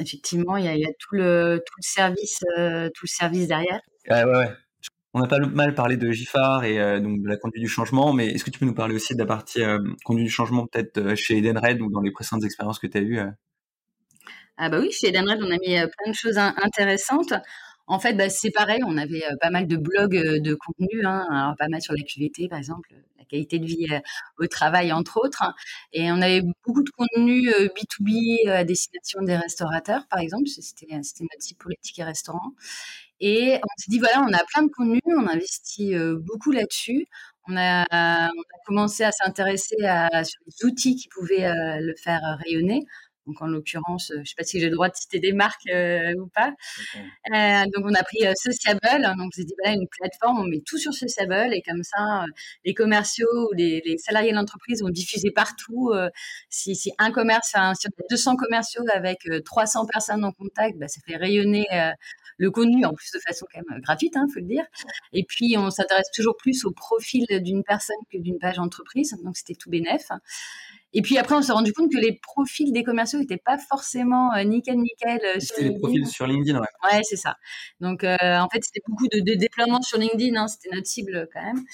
A: effectivement, il y a, tout, le, tout, le service, euh, tout le service derrière.
B: Ouais, ouais, ouais. On a pas mal parlé de GIFAR et euh, donc de la conduite du changement, mais est-ce que tu peux nous parler aussi de la partie euh, conduite du changement, peut-être chez Edenred ou dans les précédentes expériences que tu as eues
A: Ah bah oui, chez Edenred, on a mis plein de choses intéressantes. En fait, bah, c'est pareil, on avait pas mal de blogs de contenu, hein, alors pas mal sur la QVT par exemple, la qualité de vie au travail entre autres, et on avait beaucoup de contenu B2B à destination des restaurateurs par exemple, c'était notre site pour les tickets restaurants. Et on s'est dit voilà, on a plein de contenu, on investit beaucoup là-dessus. On a, on a commencé à s'intéresser à sur les outils qui pouvaient le faire rayonner. Donc en l'occurrence, je ne sais pas si j'ai le droit de citer des marques euh, ou pas. Euh, donc on a pris euh, Sociable. Donc on s'est dit voilà une plateforme, on met tout sur Sociable et comme ça les commerciaux ou les, salariés de l'entreprise vont diffuser partout. si, si, un commerce, enfin, sur 200 commerciaux avec 300 personnes en contact, bah, ça fait rayonner le contenu en plus de façon quand même gratuite, hein, faut le dire. Et puis on s'intéresse toujours plus au profil d'une personne que d'une page entreprise. Donc c'était tout bénef. Et puis après, on s'est rendu compte que les profils des commerciaux n'étaient pas forcément euh, nickel nickel.
B: Euh, c'était les profils sur LinkedIn, ouais.
A: Ouais, c'est ça. Donc euh, en fait, c'était beaucoup de, de déploiements sur LinkedIn. Hein, c'était notre cible quand même.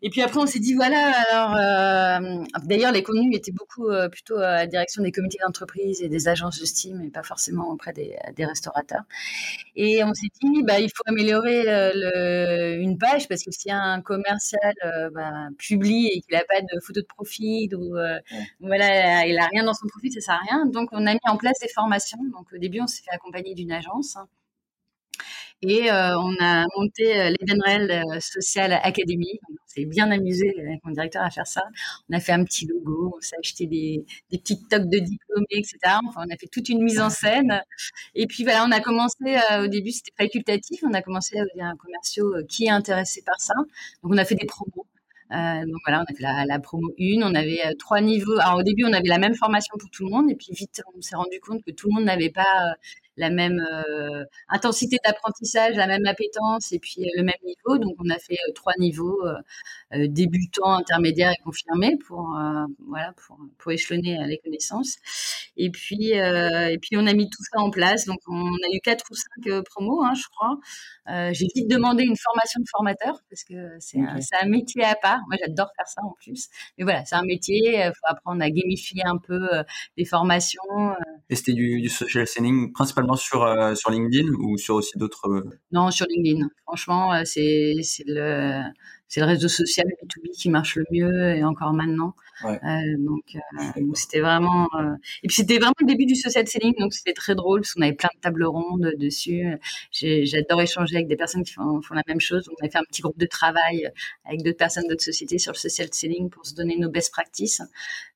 A: Et puis après, on s'est dit, voilà, alors, euh, d'ailleurs, les contenus étaient beaucoup euh, plutôt à la direction des comités d'entreprise et des agences de Steam et pas forcément auprès des, des restaurateurs. Et on s'est dit, bah, il faut améliorer euh, le, une page parce que si un commercial bah, publie et qu'il n'a pas de photo de profil ou voilà, il n'a rien dans son profil, ça sert à rien. Donc, on a mis en place des formations. Donc, au début, on s'est fait accompagner d'une agence. Hein. Et euh, on a monté euh, l'Edenrel euh, Social Academy. On s'est bien amusé avec mon directeur à faire ça. On a fait un petit logo, on s'est acheté des, petites toques de diplômés, etc. Enfin, on a fait toute une mise en scène. Et puis voilà, on a commencé, au début c'était facultatif, on a commencé à dire commerciaux qui est intéressé par ça. Donc on a fait des promos. donc voilà, on a fait la, la, promo 1, on avait trois niveaux. Alors au début, on avait la même formation pour tout le monde, et puis vite, on s'est rendu compte que tout le monde n'avait pas la même euh, intensité d'apprentissage, la même appétence et puis euh, le même niveau. Donc on a fait euh, trois niveaux débutants, intermédiaires et confirmés pour voilà pour, pour échelonner les connaissances. Et puis et puis on a mis tout ça en place. Donc on a eu quatre ou cinq promos, hein, je crois. J'ai vite demandé une formation de formateur parce que c'est un, un, métier à part. Moi j'adore faire ça en plus. Mais voilà, c'est un métier. Il faut apprendre à gamifier un peu les formations.
B: Et c'était du, du social selling principalement sur, euh, sur LinkedIn ou sur aussi d'autres euh,
A: Non, sur LinkedIn. Franchement, euh, c'est le, le réseau social B2B qui marche le mieux et encore maintenant. donc, c'était vraiment. Et puis, c'était vraiment le début du social selling. Donc, c'était très drôle parce qu'on avait plein de tables rondes dessus. J'adore échanger avec des personnes qui font, font, la même chose. Donc, on a fait un petit groupe de travail avec d'autres personnes d'autres sociétés sur le social selling pour se donner nos best practices.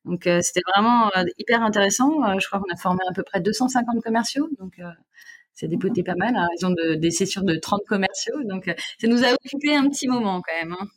A: Donc euh, c'était vraiment euh, hyper intéressant. Euh, je crois qu'on a formé à peu près 250 commerciaux, donc c'est dépoté pas mal à raison de, des sessions de 30 commerciaux. Donc ça nous a occupé un petit moment quand même. Hein.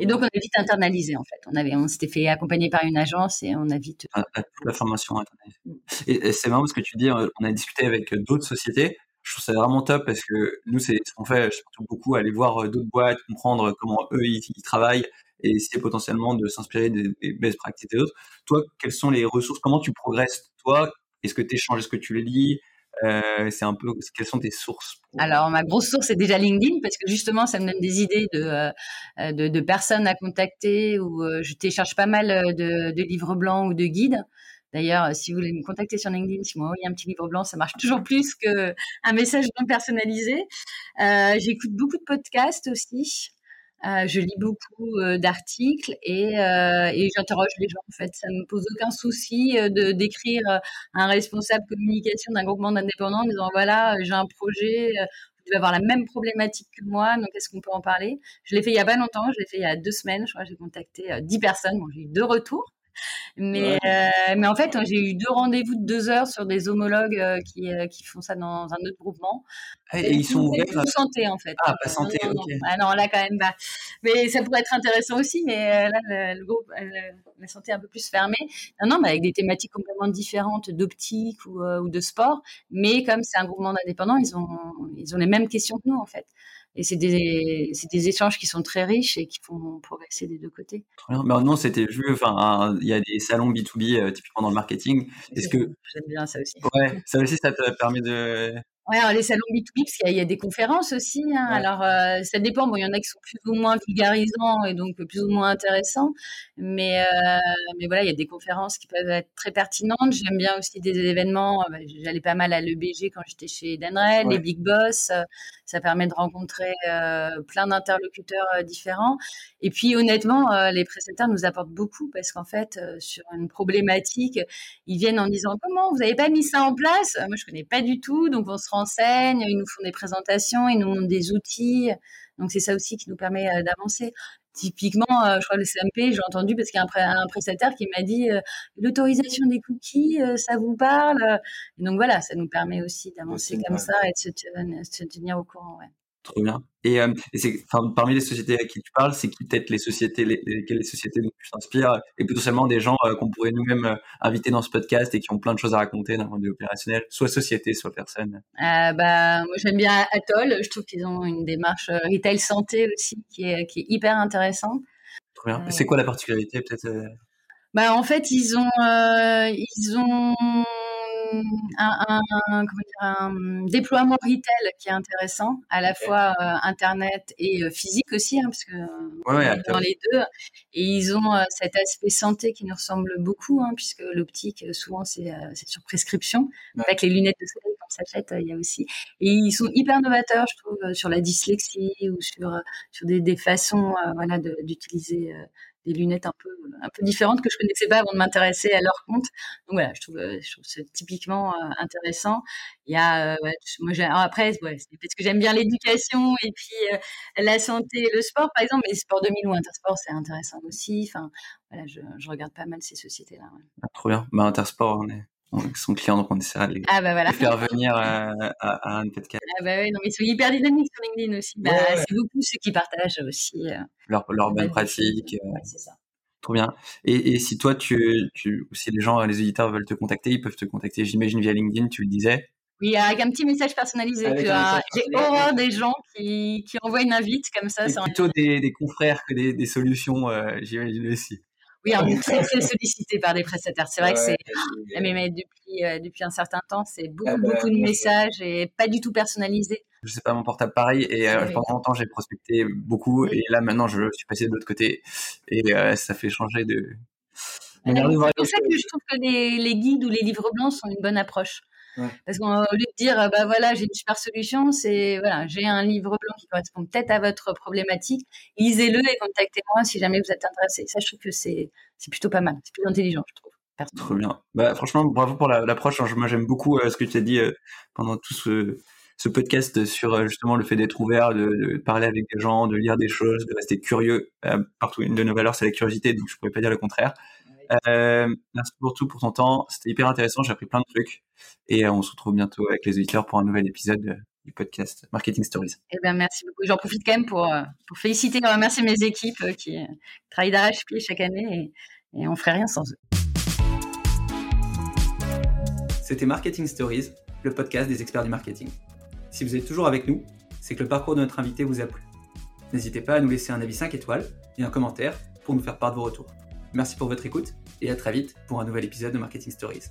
A: Et donc on a vite internalisé en fait. On avait, on s'était fait accompagner par une agence et on a vite.
B: À, toute la formation. Mm. Et, c'est marrant parce que tu dis, on a discuté avec d'autres sociétés. Je trouve ça vraiment top parce que nous, c'est ce qu'on fait surtout beaucoup, aller voir d'autres boîtes, comprendre comment eux ils travaillent et essayer potentiellement de s'inspirer des, best practices et autres. Toi, quelles sont les ressources? Comment tu progresses toi? Est-ce que tu échanges Est-ce que tu les lis? Euh, c'est un peu quelles sont tes sources
A: Alors ma grosse source c'est déjà LinkedIn parce que justement ça me donne des idées de euh, de, de, personnes à contacter ou euh, je télécharge pas mal de, de, livres blancs ou de guides. D'ailleurs, si vous voulez me contacter sur LinkedIn, si vous m'envoyez un petit livre blanc, ça marche toujours plus qu'un message non personnalisé. J'écoute beaucoup de podcasts aussi. Euh, je lis beaucoup euh, d'articles et, euh, et j'interroge les gens. En fait, ça me pose aucun souci de d'écrire un responsable communication d'un groupement d'indépendants en disant voilà, j'ai un projet. Vous devez avoir la même problématique que moi, donc est-ce qu'on peut en parler? Je l'ai fait il y a pas longtemps, je l'ai fait il y a deux semaines, je crois, j'ai contacté dix personnes, bon, j'ai eu deux retours, mais, euh, mais en fait, j'ai eu deux rendez-vous de deux heures sur des homologues euh, qui, euh, qui font ça dans un autre groupement.
B: Ah, et, ils sont ouverts
A: à... santé, en fait.
B: Ah, pas santé,
A: non,
B: ok.
A: Ah non, là, quand même pas. Mais ça pourrait être intéressant aussi, mais là, le, groupe, la santé est un peu plus fermée. Non, non, mais avec des thématiques complètement différentes d'optique ou, ou, de sport. Mais comme c'est un groupement d'indépendants, ils ont, ils ont les mêmes questions que nous, en fait et c'est des, des échanges qui sont très riches et qui font progresser des deux côtés.
B: Maintenant, c'était vu, enfin, il y a des salons B2B euh, typiquement dans le marketing. Est-ce que
A: j'aime bien ça aussi.
B: Ouais, ça aussi, ça te permet de
A: Ouais, alors les salons B2B, parce qu'il y, a des conférences aussi. Hein. Alors, euh, ça dépend. Bon, il y en a qui sont plus ou moins vulgarisants et donc plus ou moins intéressants. Mais, euh, mais voilà, il y a des conférences qui peuvent être très pertinentes. J'aime bien aussi des événements. Bah, j'allais pas mal à l'EBG quand j'étais chez Danrel, les Big Boss. ça permet de rencontrer euh, plein d'interlocuteurs différents. Et puis, honnêtement, les prestataires nous apportent beaucoup parce qu'en fait, sur une problématique, ils viennent en disant comment vous n'avez pas mis ça en place? Moi, je connais pas du tout. Donc, on se renseignent, ils nous font des présentations, ils nous montrent des outils. Donc c'est ça aussi qui nous permet euh, d'avancer. Typiquement, euh, je crois le CMP, j'ai entendu parce qu'il y a un, prestataire qui m'a dit euh, l'autorisation des cookies, ça vous parle? Donc voilà, ça nous permet aussi d'avancer comme ça et de se, tenir au courant. Ouais.
B: Trop bien. Et, euh, c'est, parmi les sociétés à qui tu parles, c'est qui peut-être les sociétés, les, lesquelles les sociétés dont tu t'inspires, et potentiellement des gens euh, qu'on pourrait nous-mêmes euh, inviter dans ce podcast et qui ont plein de choses à raconter d'un point de vue opérationnel, soit société, soit personne?
A: bah, moi j'aime bien Atoll. Je trouve qu'ils ont une démarche retail santé aussi qui est, qui est hyper intéressante.
B: Trop bien. c'est quoi la particularité peut-être
A: Bah en fait ils ont ils ont un, un, déploiement retail qui est intéressant, à la fois euh, internet et euh, physique aussi, hein, parce que dans les deux. Et ils ont euh, cet aspect santé qui nous ressemble beaucoup, hein, puisque l'optique souvent c'est sur prescription. Avec les lunettes de soleil comme ça fait, il y a aussi. Et ils sont hyper novateurs, je trouve, sur la dyslexie ou sur sur des, des façons, voilà, d'utiliser des lunettes un peu un peu différentes que je connaissais pas avant de m'intéresser à leur compte. Donc voilà, je trouve, euh, je trouve c'est typiquement euh, intéressant. Il y a, euh, moi après, ouais, parce que j'aime bien l'éducation et puis la santé, et le sport par exemple, mais Sport 2000 ou Intersport, c'est intéressant aussi. Enfin, voilà, je, je, regarde pas mal ces sociétés-là.
B: Ah, trop bien. Bah, Intersport, on est son client, donc on essaiera de les,
A: ah bah voilà.
B: faire venir à, à, un podcast.
A: Ah bah oui, non, mais ils sont hyper dynamiques sur LinkedIn aussi. Bah, C'est beaucoup ceux qui partagent aussi. Euh,
B: leur, leur bonne pratique.
A: Ouais, c'est ça.
B: Trop bien. Et, et, si toi, tu, tu, si les gens, les éditeurs veulent te contacter, ils peuvent te contacter, j'imagine, via LinkedIn, tu le disais.
A: Oui, avec un petit message personnalisé. J'ai horreur des gens qui, qui envoient une invite comme ça.
B: C'est plutôt des, des, confrères que des, des solutions, euh, j'imagine aussi.
A: Oui, on est très, très sollicité par des prestataires. C'est vrai que c'est, mais, mais, depuis, euh, depuis un certain temps, c'est beaucoup, ah bah, beaucoup de messages et pas du tout personnalisés.
B: Je sais pas mon portable pareil et euh, pendant longtemps j'ai prospecté beaucoup et là maintenant je suis passé de l'autre côté et euh, ça fait changer de.
A: C'est pour ça que je trouve que les, les guides ou les livres blancs sont une bonne approche. Parce qu'au lieu de dire, bah voilà, j'ai une super solution, c'est voilà, j'ai un livre blanc qui correspond peut-être à votre problématique, lisez-le et contactez-moi si jamais vous êtes intéressé. Ça, je trouve que c'est plutôt pas mal, c'est plus intelligent, je trouve.
B: Trop bien. Bah, franchement, bravo pour l'approche. moi, j'aime beaucoup euh, ce que tu as dit euh, pendant tout ce, ce podcast sur euh, justement le fait d'être ouvert, de, parler avec des gens, de lire des choses, de rester curieux. partout, une de nos valeurs, c'est la curiosité, donc je pourrais pas dire le contraire. Euh, merci pour tout, pour ton temps. C'était hyper intéressant. J'ai appris plein de trucs. Et euh, on se retrouve bientôt avec les auditeurs pour un nouvel épisode euh, du podcast Marketing Stories.
A: Eh bien, merci beaucoup. J'en profite quand même pour, pour féliciter et remercier mes équipes qui travaillent d'arrache-pied chaque année et, et on ferait rien sans eux.
C: C'était Marketing Stories, le podcast des experts du marketing. Si vous êtes toujours avec nous, c'est que le parcours de notre invité vous a plu. N'hésitez pas à nous laisser un avis 5 étoiles et un commentaire pour nous faire part de vos retours. Merci pour votre écoute et à très vite pour un nouvel épisode de Marketing Stories.